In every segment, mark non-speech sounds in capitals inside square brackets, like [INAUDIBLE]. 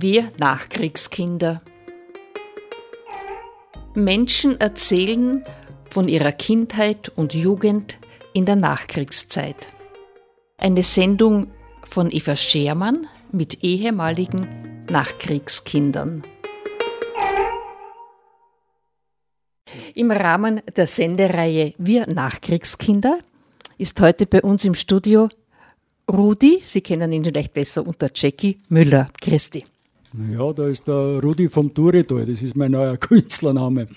Wir Nachkriegskinder. Menschen erzählen von ihrer Kindheit und Jugend in der Nachkriegszeit. Eine Sendung von Eva Schermann mit ehemaligen Nachkriegskindern. Im Rahmen der Sendereihe Wir Nachkriegskinder ist heute bei uns im Studio Rudi, Sie kennen ihn vielleicht besser unter Jackie Müller. Christi. Ja, da ist der Rudi vom Turetal, das ist mein neuer [LAUGHS] Künstlername.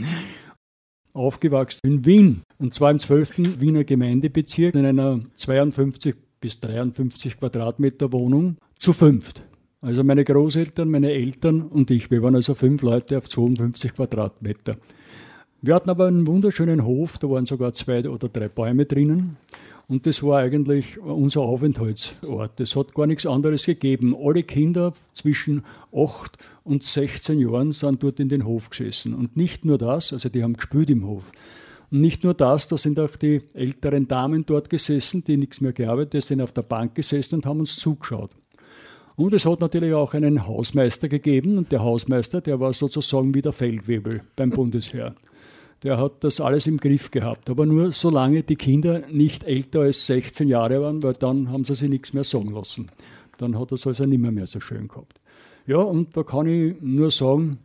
Aufgewachsen in Wien und zwar im 12. Wiener Gemeindebezirk in einer 52 bis 53 Quadratmeter Wohnung zu fünft. Also meine Großeltern, meine Eltern und ich. Wir waren also fünf Leute auf 52 Quadratmeter. Wir hatten aber einen wunderschönen Hof, da waren sogar zwei oder drei Bäume drinnen. Und das war eigentlich unser Aufenthaltsort. Es hat gar nichts anderes gegeben. Alle Kinder zwischen 8 und 16 Jahren sind dort in den Hof gesessen. Und nicht nur das, also die haben gespielt im Hof. Und nicht nur das, da sind auch die älteren Damen dort gesessen, die nichts mehr gearbeitet, sind auf der Bank gesessen und haben uns zugeschaut. Und es hat natürlich auch einen Hausmeister gegeben und der Hausmeister, der war sozusagen wie der Feldwebel beim Bundesheer der hat das alles im Griff gehabt. Aber nur solange die Kinder nicht älter als 16 Jahre waren, weil dann haben sie sich nichts mehr sagen lassen. Dann hat er es also nicht mehr, so schön gehabt. Ja, und da kann ich nur sagen,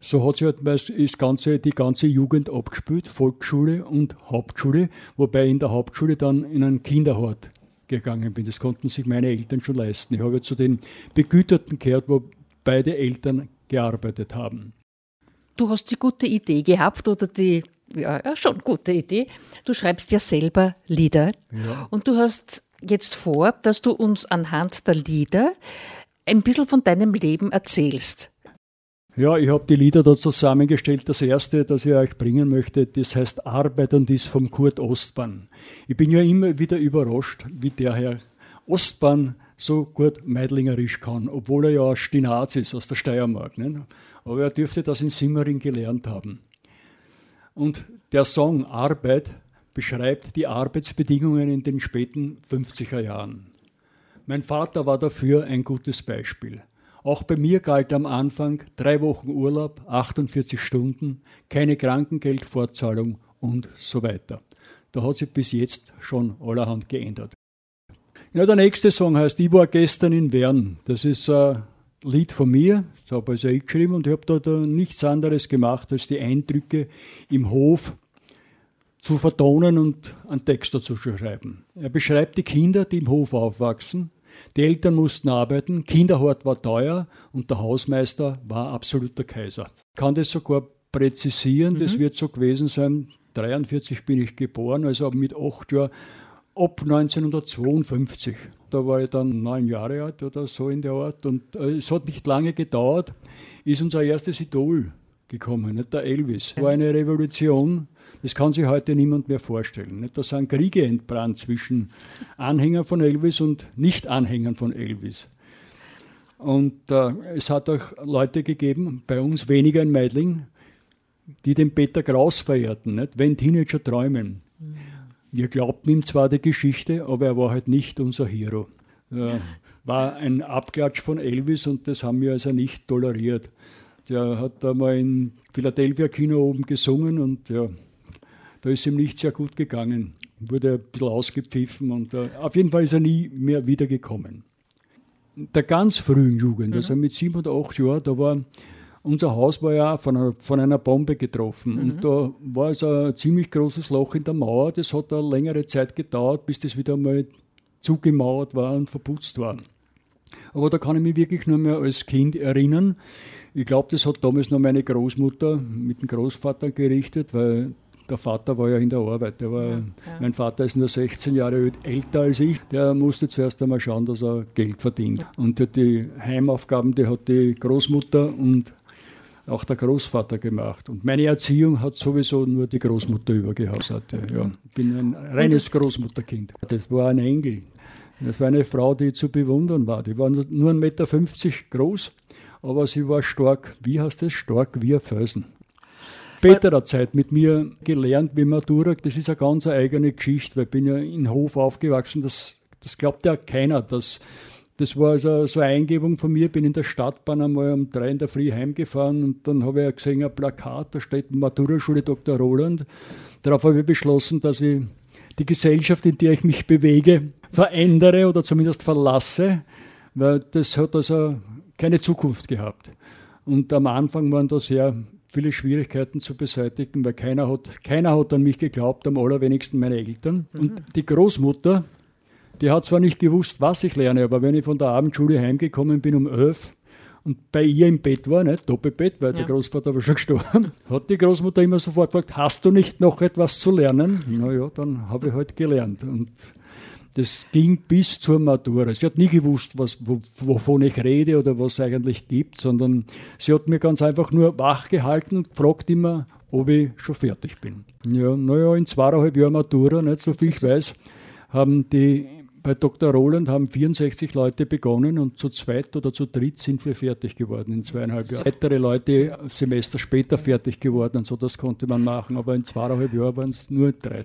so hat sich halt das ganze, die ganze Jugend abgespielt, Volksschule und Hauptschule, wobei ich in der Hauptschule dann in einen Kinderhort gegangen bin. Das konnten sich meine Eltern schon leisten. Ich habe zu den Begüterten gehört, wo beide Eltern gearbeitet haben du hast die gute Idee gehabt oder die, ja, ja schon gute Idee. Du schreibst ja selber Lieder ja. und du hast jetzt vor, dass du uns anhand der Lieder ein bisschen von deinem Leben erzählst. Ja, ich habe die Lieder da zusammengestellt. Das erste, das ich euch bringen möchte, das heißt Arbeit und ist vom Kurt Ostbahn. Ich bin ja immer wieder überrascht, wie der Herr Ostbahn so gut meidlingerisch kann, obwohl er ja Stinaz ist, aus der Steiermark. Ne? aber er dürfte das in Simmering gelernt haben. Und der Song Arbeit beschreibt die Arbeitsbedingungen in den späten 50er Jahren. Mein Vater war dafür ein gutes Beispiel. Auch bei mir galt am Anfang drei Wochen Urlaub, 48 Stunden, keine Krankengeldfortzahlung und so weiter. Da hat sich bis jetzt schon allerhand geändert. Ja, der nächste Song heißt Ich war gestern in Wern. Das ist ein äh, Lied von mir, das habe also ich geschrieben und ich habe da, da nichts anderes gemacht, als die Eindrücke im Hof zu vertonen und einen Text dazu zu schreiben. Er beschreibt die Kinder, die im Hof aufwachsen. Die Eltern mussten arbeiten, Kinderhort war teuer und der Hausmeister war absoluter Kaiser. Ich kann das sogar präzisieren, mhm. das wird so gewesen sein, 43 bin ich geboren, also mit acht Jahren ab 1952. Da war ich dann neun Jahre alt oder so in der Art. Und äh, es hat nicht lange gedauert, ist unser erstes Idol gekommen, nicht? der Elvis. Das war eine Revolution, das kann sich heute niemand mehr vorstellen. Nicht? Da sind Kriege entbrannt zwischen Anhängern von Elvis und Nicht-Anhängern von Elvis. Und äh, es hat auch Leute gegeben, bei uns weniger in Meidling, die den Peter Kraus verehrten, nicht? wenn Teenager träumen. Mhm. Wir glaubten ihm zwar die Geschichte, aber er war halt nicht unser Hero. Er war ein Abklatsch von Elvis und das haben wir also nicht toleriert. Der hat da mal im Philadelphia Kino oben gesungen und ja, da ist ihm nicht sehr gut gegangen. Wurde ein bisschen ausgepfiffen und uh, auf jeden Fall ist er nie mehr wiedergekommen. Der ganz frühen Jugend, also mhm. mit sieben oder acht Jahren, da war unser Haus war ja von einer, von einer Bombe getroffen. Mhm. Und da war also ein ziemlich großes Loch in der Mauer. Das hat eine längere Zeit gedauert, bis das wieder mal zugemauert war und verputzt war. Aber da kann ich mich wirklich nur mehr als Kind erinnern. Ich glaube, das hat damals noch meine Großmutter mit dem Großvater gerichtet, weil der Vater war ja in der Arbeit. Der war, ja, ja. Mein Vater ist nur 16 Jahre älter als ich. Der musste zuerst einmal schauen, dass er Geld verdient. Und die Heimaufgaben, die hat die Großmutter und auch der Großvater gemacht. Und meine Erziehung hat sowieso nur die Großmutter übergehausert. Ja. Ich bin ein reines Großmutterkind. Das war ein Engel. Das war eine Frau, die zu bewundern war. Die war nur 1,50 Meter groß, aber sie war stark, wie heißt das? Stark wie ein Felsen. Späterer Zeit mit mir gelernt, wie Matura, das ist eine ganz eigene Geschichte, weil ich bin ja in Hof aufgewachsen. Das, das glaubt ja keiner, dass Das war also so eine Eingebung von mir. Bin in der Stadtbahn einmal um drei in der Früh heimgefahren und dann habe ich gesehen, ein Plakat, da steht Maturaschule Dr. Roland. Darauf habe ich beschlossen, dass ich die Gesellschaft, in der ich mich bewege, verändere oder zumindest verlasse, weil das hat also keine Zukunft gehabt. Und am Anfang waren da sehr viele Schwierigkeiten zu beseitigen, weil keiner hat, keiner hat an mich geglaubt, am allerwenigsten meine Eltern. Mhm. Und die Großmutter, die hat zwar nicht gewusst, was ich lerne, aber wenn ich von der Abendschule heimgekommen bin um elf und bei ihr im Bett war, nicht Doppelbett, weil ja. der Großvater war schon gestorben, [LAUGHS] hat die Großmutter immer sofort gefragt, hast du nicht noch etwas zu lernen? Naja, dann habe ich halt gelernt. Und das ging bis zur Matura. Sie hat nie gewusst, was, wovon ich rede oder was es eigentlich gibt, sondern sie hat mir ganz einfach nur wach gehalten und gefragt immer, ob ich schon fertig bin. Ja, naja, in zweieinhalb Jahren Matura, nicht so viel ich weiß, haben die bei Dr. Roland haben 64 Leute begonnen und zu zweit oder zu dritt sind wir fertig geworden in zweieinhalb Jahren. Weitere Leute Semester später fertig geworden und so, das konnte man machen, aber in zweieinhalb Jahren waren es nur drei.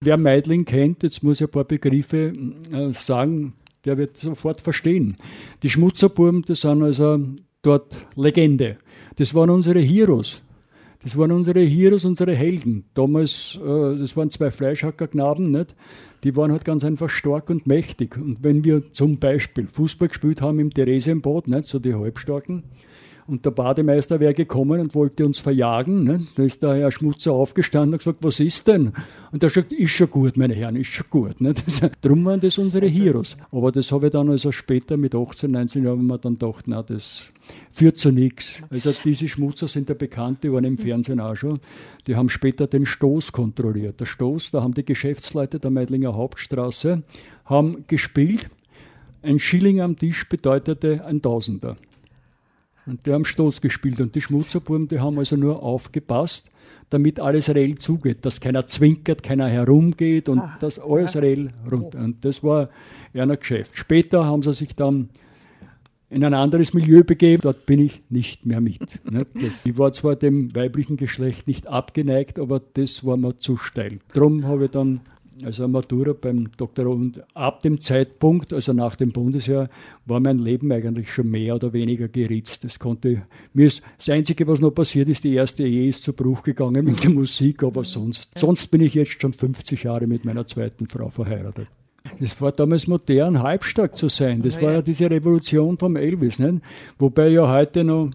Wer Meidling kennt, jetzt muss ich ein paar Begriffe äh, sagen, der wird sofort verstehen. Die Schmutzerburm, das sind also dort Legende. Das waren unsere Heroes. Das waren unsere Heroes, unsere Helden. Damals, äh, das waren zwei Fleischhackerknaben, nicht? Die waren halt ganz einfach stark und mächtig. Und wenn wir zum Beispiel Fußball gespielt haben im Theresienbad, nicht? So die Halbstarken, und der Bademeister wäre gekommen und wollte uns verjagen. Ne? Da ist der Herr Schmutzer aufgestanden und gesagt, was ist denn? Und er sagt, ist schon gut, meine Herren, ist schon gut. Ne? [LAUGHS] Das, darum waren das unsere Heroes. Aber das habe ich dann also später mit 18, 19 Jahren mir dann gedacht, na, das führt zu nichts. Also diese Schmutzer sind ja bekannt, die waren im Fernsehen auch schon. Die haben später den Stoß kontrolliert. Der Stoß, da haben die Geschäftsleute der Meidlinger Hauptstraße haben gespielt. Ein Schilling am Tisch bedeutete ein Tausender. Und die haben Stoß gespielt. Und die Schmutzerbuben, die haben also nur aufgepasst, damit alles reell zugeht, dass keiner zwinkert, keiner herumgeht und Ach, dass alles ja. reell runter. Und das war ein Geschäft. Später haben sie sich dann in ein anderes Milieu begeben. Dort bin ich nicht mehr mit. Das, ich war zwar dem weiblichen Geschlecht nicht abgeneigt, aber das war mir zu steil. Darum habe ich dann also Matura beim Doktor und ab dem Zeitpunkt, also nach dem Bundesjahr, war mein Leben eigentlich schon mehr oder weniger geritzt. Das konnte mir ist, das Einzige, was noch passiert ist, die erste Ehe ist zu Bruch gegangen mit der Musik, aber sonst, sonst bin ich jetzt schon 50 Jahre mit meiner zweiten Frau verheiratet. Es war damals modern, halbstark zu sein. Das war ja diese Revolution vom Elvis. Nicht? Wobei ja heute noch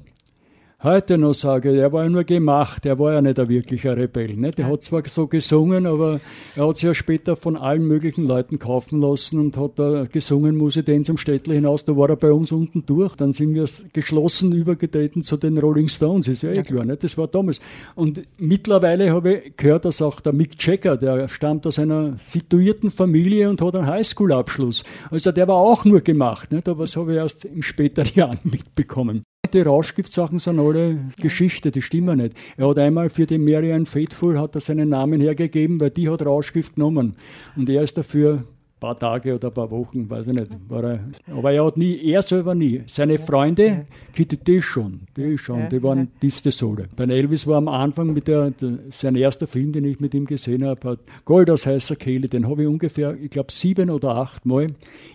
heute noch sage, er war ja nur gemacht, er war ja nicht ein wirklicher Rebell. Ne? Der hat zwar so gesungen, aber er hat sich ja später von allen möglichen Leuten kaufen lassen und hat da gesungen, muss ich den zum Städtle hinaus, da war er bei uns unten durch. Dann sind wir geschlossen übergetreten zu den Rolling Stones, ist ja eh klar, ne? das war damals. Und mittlerweile habe ich gehört, dass auch der Mick Jagger, der stammt aus einer situierten Familie und hat einen Highschool-Abschluss. Also der war auch nur gemacht, nicht? aber das habe ich erst im späteren Jahren [LAUGHS] mitbekommen. Die Rauschgiftsachen sind alle Geschichte, die stimmen nicht. Er hat einmal für die Marianne Faithful hat er seinen Namen hergegeben, weil die hat Rauschgift genommen. Und er ist dafür paar Tage oder ein paar Wochen, weiß ich nicht. War er, aber er hat nie, er selber nie. Seine Freunde, Kitty, die schon, die schon, die waren tiefste Sohle. Bei Elvis war am Anfang mit der, der, sein erster Film, den ich mit ihm gesehen habe, hat Gold aus heißer Kehle, den habe ich ungefähr, ich glaube, sieben oder acht Mal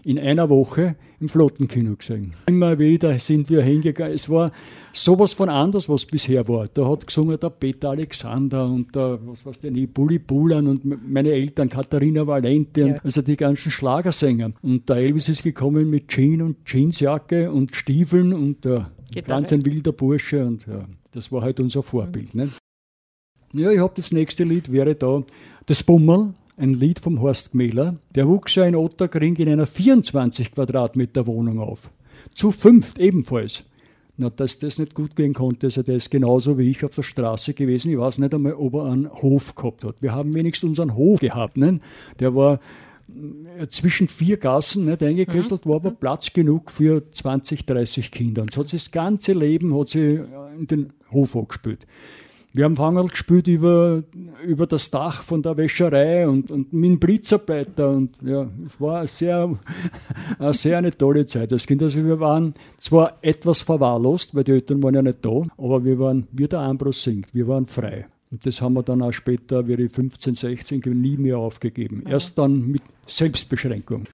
in einer Woche im Flottenkino gesehen. Immer wieder sind wir hingegangen. Es war sowas von anders, was bisher war. Da hat gesungen der Peter Alexander und der, was weiß ich Bulli Bulan und meine Eltern, Katharina Valente, ja. also die ganzen Schlagersänger. Und der Elvis ist gekommen mit Jean und Jeansjacke und Stiefeln und der ganz ein wilder Bursche und ja, das war halt unser Vorbild. Mhm. Ne? Ja, ich habe das nächste Lied, wäre da das Bummel ein Lied vom Horst Gmähler. Der wuchs ja in Otterkring in einer 24 Quadratmeter Wohnung auf. Zu fünft ebenfalls. Na, dass das nicht gut gehen konnte, also der ist genauso wie ich auf der Straße gewesen. Ich weiß nicht einmal, ob er einen Hof gehabt hat. Wir haben wenigstens unseren Hof gehabt. Ne? Der war äh, zwischen vier Gassen nicht eingekesselt, mhm. war aber mhm. Platz genug für 20, 30 Kinder. Und so hat sie das ganze Leben hat sie in den Hof angespielt. Wir haben Fangerl gespielt über, über das Dach von der Wäscherei und, und mit dem Blitzarbeiter. Und ja, es war eine sehr, eine sehr eine tolle Zeit als Kind. Also wir waren zwar etwas verwahrlost, weil die Eltern waren ja nicht da, aber wir waren, wie der Ambros singt, wir waren frei. Und das haben wir dann auch später, wie ich 15, 16, nie mehr aufgegeben. Erst dann mit Selbstbeschränkung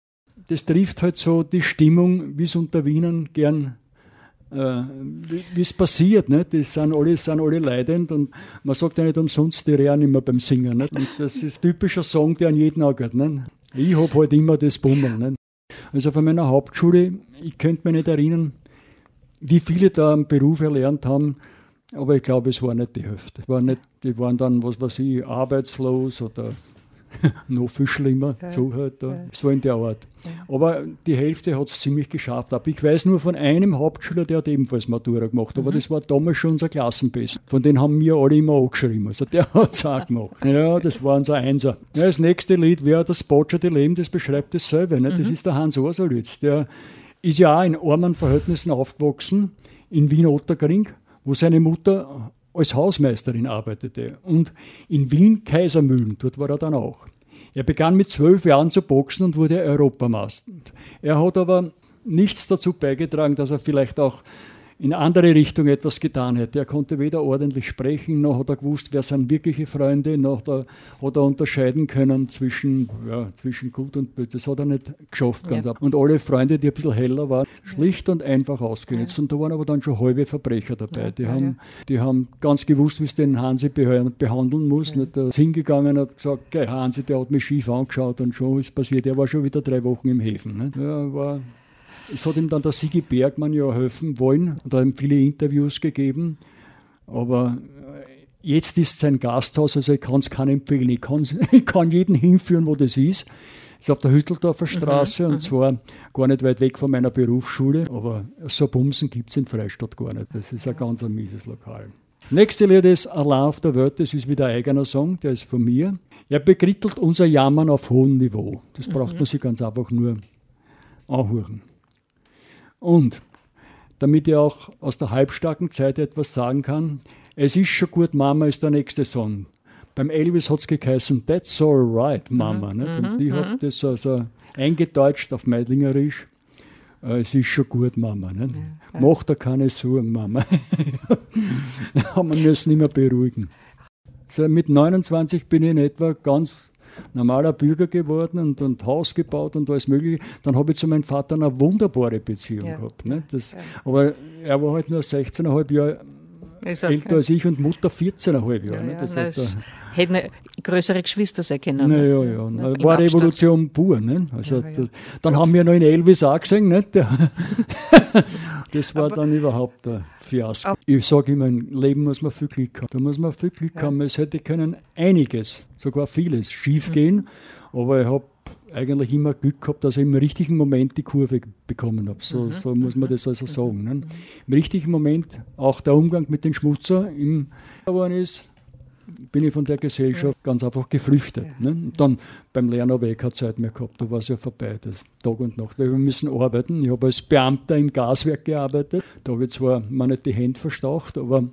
das trifft halt so die Stimmung, wie es unter Wienern gern äh, wie es passiert. Nicht? Die sind alle, sind alle leidend und man sagt ja nicht umsonst, die rehren immer beim Singen. Nicht? Und das ist ein typischer Song, der an jeden angeht. Nicht? Ich habe halt immer das Bummeln. Nicht? Also von meiner Hauptschule, ich könnte mich nicht erinnern, wie viele da einen Beruf erlernt haben, aber ich glaube, es war nicht die Hälfte. War nicht, die waren dann, was weiß ich, arbeitslos oder [LAUGHS] noch viel schlimmer ja. so halt, ja. so in der Art. Ja. Aber die Hälfte hat es ziemlich geschafft. Aber ich weiß nur von einem Hauptschüler, der hat ebenfalls Matura gemacht, aber mhm. das war damals schon unser Klassenbest. Von dem haben wir alle immer angeschrieben. Also der [LAUGHS] hat es auch gemacht. Ja, das war unser Einser. Ja, das nächste Lied wäre das Botscherte Leben, das beschreibt dasselbe. Ne? Das mhm. ist der Hans Orsolitz. Der ist ja auch in armen Verhältnissen aufgewachsen, in Wien-Otterkring, wo seine Mutter als Hausmeisterin arbeitete und in Wien Kaisermühlen, dort war er dann auch. Er begann mit zwölf Jahren zu boxen und wurde Europameister. Er hat aber nichts dazu beigetragen, dass er vielleicht auch in andere Richtung etwas getan hätte. Er konnte weder ordentlich sprechen, noch hat er gewusst, wer sind wirkliche Freunde, noch da, hat er unterscheiden können zwischen, ja, zwischen gut und böse. Das hat er nicht geschafft ganz ja. ab. Und alle Freunde, die ein bisschen heller waren, schlicht und einfach ausgenutzt. Ja. Und da waren aber dann schon halbe Verbrecher dabei. die, haben, die haben ganz gewusst, wie es den Hansi behandeln muss. Nicht, der ist hingegangen und hat gesagt, Hansi, der hat mich schief angeschaut und schon ist passiert. Er war schon wieder drei Wochen im Häfen. Nicht? Ja, war es hat ihm dann der Sigi Bergmann ja helfen wollen und hat ihm viele Interviews gegeben. Aber äh, jetzt ist sein Gasthaus, also ich kann es keinem empfehlen. Ich, [LAUGHS] ich kann jeden hinführen, wo das ist. Das ist auf der Hütteldorfer mhm, Straße mhm, und zwar gar nicht weit weg von meiner Berufsschule. Aber so Bumsen gibt es in Freistadt gar nicht. Das ist ein ganz ein mieses Lokal. Nächste Lied ist Allein auf der Welt, das ist wieder ein eigener Song, der ist von mir. Er bekrittelt unser Jammern auf hohem Niveau. Das braucht mhm. man sich ganz einfach nur anhören. Und damit ich auch aus der halbstarken Zeit etwas sagen kann, es ist schon gut, Mama ist der nächste Song. Beim Elvis hat es geheißen, That's alright, Mama. Mhm, und ich habe das also eingedeutscht auf Meidlingerisch. Äh, es ist schon gut, Mama. Nicht? Ja, Mach da keine Sorgen, Mama. [LAUGHS] Aber wir müssen immer beruhigen. Also mit 29 bin ich in etwa ganz normaler Bürger geworden und, und Haus gebaut und alles Mögliche. Dann habe ich zu meinem Vater eine wunderbare Beziehung ja. gehabt. Ne? Das, ja. Aber er war halt nur 16,5 Jahre älter als ich und Mutter 14,5 Jahre. Ja, ne? das das hätten größere Geschwister sein können. Ne? Ja, ja, ja. War Revolution pur. Ne? Also, ja, das, dann haben wir noch in Elvis auch gesehen. Ne? [LAUGHS] das war Aber dann überhaupt ein Fiasko. Ich sage immer, im Leben muss man viel Glück haben. Da muss man viel Glück haben. Es hätte können einiges, sogar vieles, schiefgehen. Mhm. Aber ich habe eigentlich immer Glück gehabt, dass ich im richtigen Moment die Kurve bekommen habe. So, mhm. so muss man das also sagen. Ne? Im richtigen Moment auch der Umgang mit den Schmutzer im geworden ist, bin ich von der Gesellschaft ganz einfach geflüchtet. Ne? Und dann beim Lernen habe ich keine Zeit mehr gehabt, da war es ja vorbei, das Tag und Nacht. Wir müssen arbeiten. Ich habe als Beamter im Gaswerk gearbeitet. Da habe ich zwar mir nicht die Hände verstaucht, aber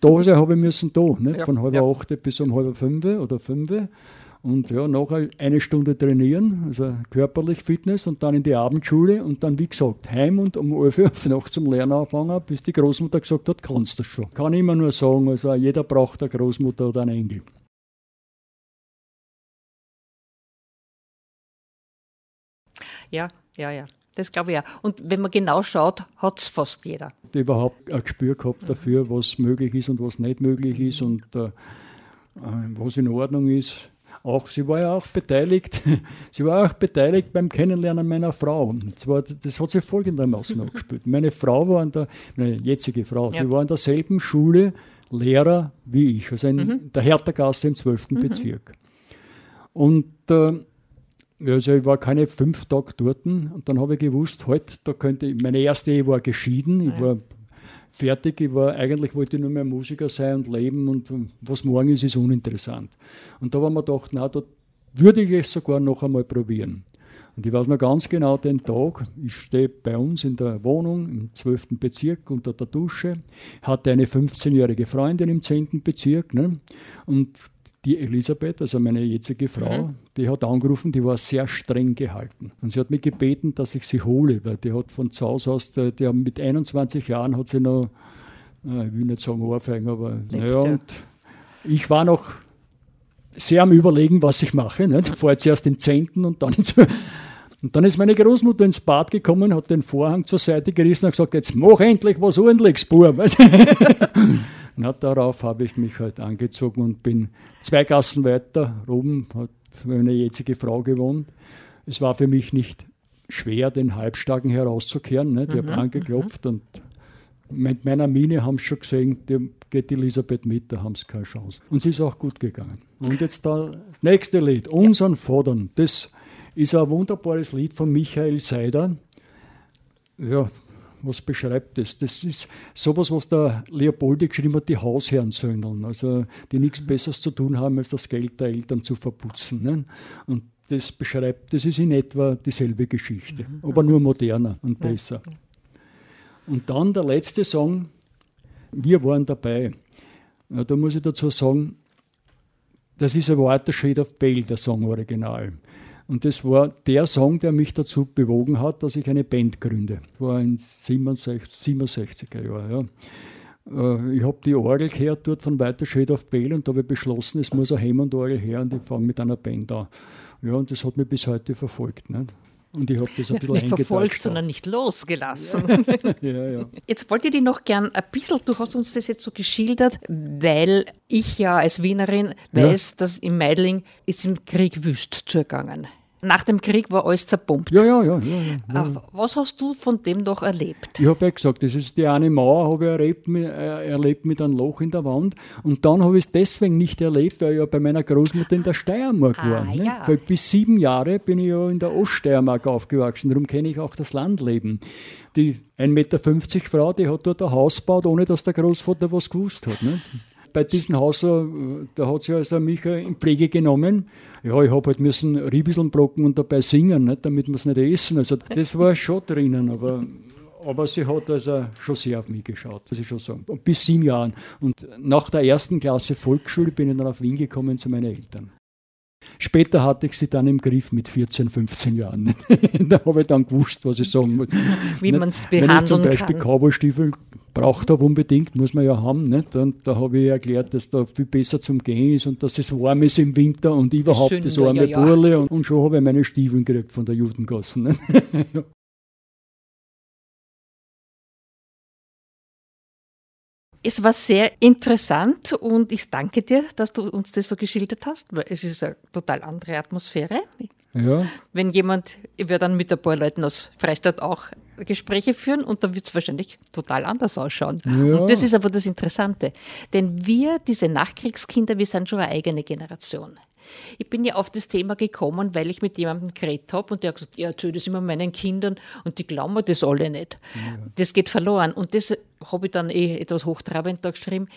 da habe ich müssen da, nicht? von halb ja. acht bis um halb fünf oder fünf. Und ja, nachher eine Stunde trainieren, also körperlich Fitness und dann in die Abendschule und dann, wie gesagt, heim und um 11 Uhr noch zum Lernen anfangen, bis die Großmutter gesagt hat, kannst du das schon. Kann ich immer nur sagen, also jeder braucht eine Großmutter oder einen Engel. Ja, ja, ja. Das glaube ich auch. Und wenn man genau schaut, hat es fast jeder. Überhaupt ein Gespür gehabt dafür, was möglich ist und was nicht möglich ist und äh, äh was in Ordnung ist auch, sie war ja auch beteiligt, [LAUGHS] sie war auch beteiligt beim Kennenlernen meiner Frau. Und zwar, das hat sie folgendermaßen [LAUGHS] abgespielt. Meine Frau war in der, meine jetzige Frau, ja. die war in derselben Schule Lehrer wie ich, also in mhm. der Hertha-Gasse im 12. Mhm. Bezirk. Und äh, also ich war keine fünf Tage dort und dann habe ich gewusst, heute, da könnte ich, meine erste Ehe war geschieden, ich war fertig. Ich war, eigentlich wollte ich nur mehr Musiker sein und leben und was morgen ist, ist uninteressant. Und da haben wir gedacht, na, da würde ich es sogar noch einmal probieren. Und ich weiß noch ganz genau den Tag, ich stehe bei uns in der Wohnung im 12. Bezirk unter der Dusche, hatte eine 15-jährige Freundin im 10. Bezirk ne? und die Elisabeth, also meine jetzige Frau, mhm. die hat angerufen, die war sehr streng gehalten. Und sie hat mich gebeten, dass ich sie hole, weil die hat von zu Hause aus, die, die mit 21 Jahren hat sie noch, ich will nicht sagen Ohrfeigen, aber naja, und ich war noch sehr am Überlegen, was ich mache. Nicht? Ich fahre zuerst den 10. und dann ins [LAUGHS] Und dann ist meine Großmutter ins Bad gekommen, hat den Vorhang zur Seite gerissen und gesagt, jetzt mach endlich was ordentliches, Bub. [LAUGHS] Na, darauf habe ich mich halt angezogen und bin zwei Gassen weiter, oben hat meine jetzige Frau gewohnt. Es war für mich nicht schwer, den Halbstarken herauszukehren. Ne? Die mhm, haben angeklopft mhm. und mit meiner Mine haben sie schon gesehen, die geht Elisabeth mit, da haben sie keine Chance. Und sie ist auch gut gegangen. Und jetzt da, das nächste Lied, Unseren Fordern. Das ist ein wunderbares Lied von Michael Seider. Ja, was beschreibt das? Das ist sowas, was der Leopoldi geschrieben hat, die Hausherrensöhnen, also die nichts Besseres zu tun haben, als das Geld der Eltern zu verputzen. Ne? Und das beschreibt, das ist in etwa dieselbe Geschichte, mhm. aber nur moderner und besser. Und dann der letzte Song, wir waren dabei. Ja, da muss ich dazu sagen, das ist ein Watershed of Bale, der Song original. Und das war der Song, der mich dazu bewogen hat, dass ich eine Band gründe. Das war in 67, 67er Jahren. Ja. Äh, ich habe die Orgel gehört dort von Weiter Shade of Bale und da habe ich beschlossen, es muss eine Hammond-Orgel her und ich fange mit einer Band an. Ja, und das hat mich bis heute verfolgt. Nicht? Und ich habe das ein bisschen Nicht verfolgt, sondern nicht losgelassen. Ja. [LAUGHS] ja, ja. Jetzt wollte ich dich noch gern ein bisschen, du hast uns das jetzt so geschildert, weil ich ja als Wienerin weiß, ja. dass im Meidling ist im Krieg wüst zugegangen. Nach dem Krieg war alles zerbombt. Ja, ja, ja. ja, ja. Was hast du von dem doch erlebt? Ich habe ja gesagt, das ist die eine Mauer, habe ich erlebt mit, äh, erlebt mit einem Loch in der Wand. Und dann habe ich es deswegen nicht erlebt, weil ich ja bei meiner Großmutter in der Steiermark ah, war. Ne? Ja. Weil bis sieben Jahre bin ich ja in der Oststeiermark aufgewachsen. Darum kenne ich auch das Landleben. Die 1,50 Meter Frau, die hat dort ein Haus gebaut, ohne dass der Großvater was gewusst hat. Ne? Bei diesem Haus, äh, da hat sie also mich in Pflege genommen. Ja, ich habe halt müssen Riebiseln brocken und dabei singen, nicht, damit wir es nicht essen. Also das war schon drinnen, aber, aber sie hat also schon sehr auf mich geschaut, muss ich schon sagen. Und bis sieben Jahren. Und nach der ersten Klasse Volksschule bin ich dann auf Wien gekommen zu meinen Eltern. Später hatte ich sie dann im Griff mit 14, 15 Jahren. [LAUGHS] da habe ich dann gewusst, was ich sagen muss. [LAUGHS] Wie man es behandeln Wenn ich zum Beispiel Cowboystiefel braucht habe unbedingt, muss man ja haben. Nicht? Und da habe ich erklärt, dass da viel besser zum Gehen ist und dass es warm ist im Winter und überhaupt das, das arme ja, ja. Burle. Und, und, schon habe ich meine Stiefel gekriegt von der Judengassen. [LAUGHS] Es war sehr interessant und ich danke dir, dass du uns das so geschildert hast, weil es ist eine total andere Atmosphäre. Ja. Wenn jemand, ich werde dann mit ein paar Leuten aus Freistadt auch Gespräche führen und dann wird es wahrscheinlich total anders ausschauen. Ja. Und das ist aber das Interessante. Denn wir, diese Nachkriegskinder, wir sind schon eine eigene Generation. Ich bin ja auf das Thema gekommen, weil ich mit jemandem geredet habe und der hat gesagt, ja, erzähl das immer meinen Kindern und die glauben mir das alle nicht. Ja. Das geht verloren. Und das habe ich dann eh etwas hochtrabend da geschrieben.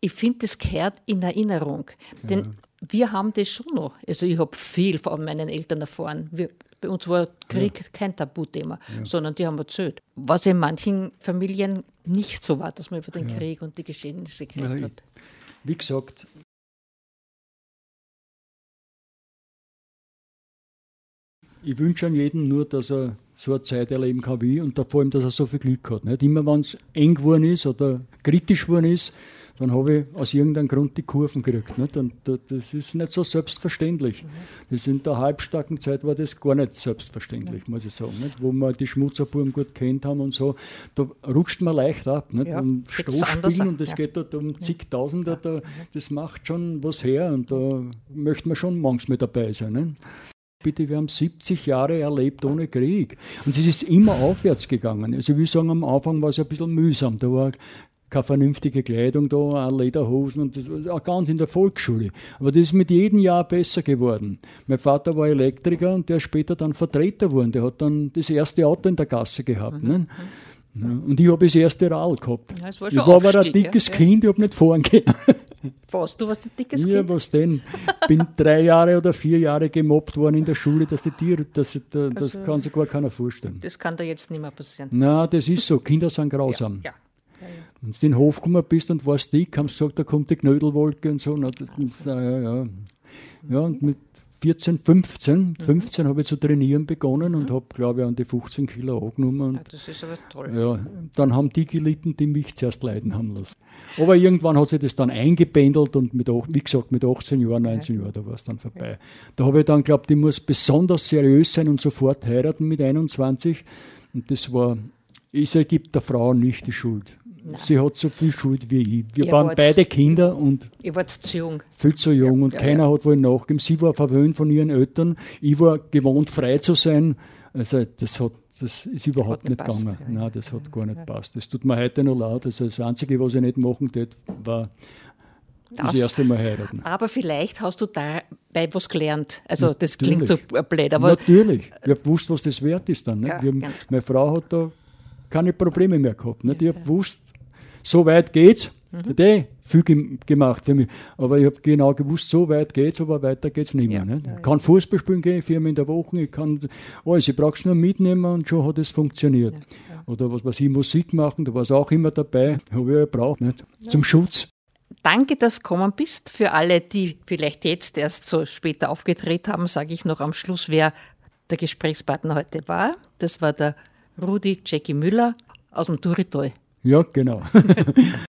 Ich finde, das gehört in Erinnerung. Denn ja. wir haben das schon noch. Also ich habe viel von meinen Eltern erfahren. Wir, bei uns war Krieg ja. kein Tabuthema, ja. sondern die haben erzählt. Was in manchen Familien nicht so war, dass man über den Krieg und die Geschehnisse geredet hat. Wie gesagt, ich wünsche an jeden nur, dass er so eine Zeit erleben kann wie ich und vor allem, dass er so viel Glück hat. Nicht immer, wenn es eng geworden ist oder kritisch geworden ist, dann habe ich aus irgendeinem Grund die Kurven gekriegt. Nicht? Und das ist nicht so selbstverständlich. Das in der halbstarken Zeit war das gar nicht selbstverständlich, muss ich sagen. Nicht? Wo wir die Schmutzerbuben gut kennt haben und so, da rutscht man leicht ab. Nicht? Ja, und Stoßspielen und das ja. geht dort um zigtausende, da, das macht schon was her und da möchte man schon manchmal dabei sein. Nicht? Bitte, wir haben 70 Jahre erlebt ohne Krieg. Und es ist immer aufwärts gegangen. Also, wir sagen, am Anfang war es ein bisschen mühsam. Da war keine vernünftige Kleidung da, auch Lederhosen und das war auch ganz in der Volksschule. Aber das ist mit jedem Jahr besser geworden. Mein Vater war Elektriker und der ist später dann Vertreter geworden. Der hat dann das erste Auto in der Gasse gehabt. Mhm. Ne? Ja, und ich habe das erste Rad gehabt. Ja, war ich war aber ein dickes ja. Kind, ich habe nicht fahren können. [LAUGHS] Was, du warst ein dickes ja, Kind? Ja, was denn? bin drei Jahre oder vier Jahre gemobbt worden in der Schule, dass die Tiere, das, das, das also, kann sich gar keiner vorstellen. Das kann da jetzt nicht mehr passieren. Na, das ist so. Kinder sind grausam. Ja, ja. Wenn du in den Hof gekommen bist und warst dick, haben sie gesagt, da kommt die Knödelwolke und so. Na, das, ja, ja. ja, und mit 14, 15. 15 habe ich zu trainieren begonnen und habe, glaube ich, an die 15 Kilo angenommen. Und, Ja, das ist aber toll. ja, dann haben die gelitten, die mich zuerst leiden haben lassen. Aber irgendwann hat sich das dann eingependelt und mit, wie gesagt, mit 18 Jahren, 19 Jahren, da war es dann vorbei. Da habe ich dann geglaubt, ich muss besonders seriös sein und sofort heiraten mit 21. Und das war, ich gebe der Frau nicht die Schuld. Sie hat so viel Schuld wie ich. Wir Ihr waren beide Kinder und Ihr wart zu jung. viel zu jung Ja, und ja, keiner hat wohl nachgegeben. Sie war verwöhnt von ihren Eltern, ich war gewohnt, frei zu sein. Also das hat, das ist überhaupt Hat nicht nicht passt, gegangen. ja. Nein, das hat gar nicht passt. Das tut mir heute noch leid. Also das Einzige, was ich nicht machen tät, war das, Das- erste Mal heiraten. Aber vielleicht hast du dabei was gelernt. Also das klingt so Natürlich. blöd, aber Natürlich. Ich habe gewusst, was das wert ist dann. Nicht? Ja, haben, meine Frau hat da keine Probleme mehr gehabt. Nicht? Ich habe gewusst, so weit geht's. Mhm. Hat eh viel gem- gemacht für mich. Aber ich habe genau gewusst, so weit geht's, aber weiter geht's nicht mehr. Ja, Nicht? ja, Ich kann Fußball spielen gehen, viermal in der Woche, ich kann alles. Ich brauche es nur mitnehmen und schon hat es funktioniert. Oder was weiß ich, Musik machen, da war es auch immer dabei. Habe ich ja gebraucht, nicht? Zum Schutz. danke, dass du gekommen bist. Für alle, die vielleicht jetzt erst so später aufgedreht haben, sage ich noch am Schluss, wer der Gesprächspartner heute war. Das war der Rudi Jackie Müller aus dem Durital. Ja, genau. [LAUGHS]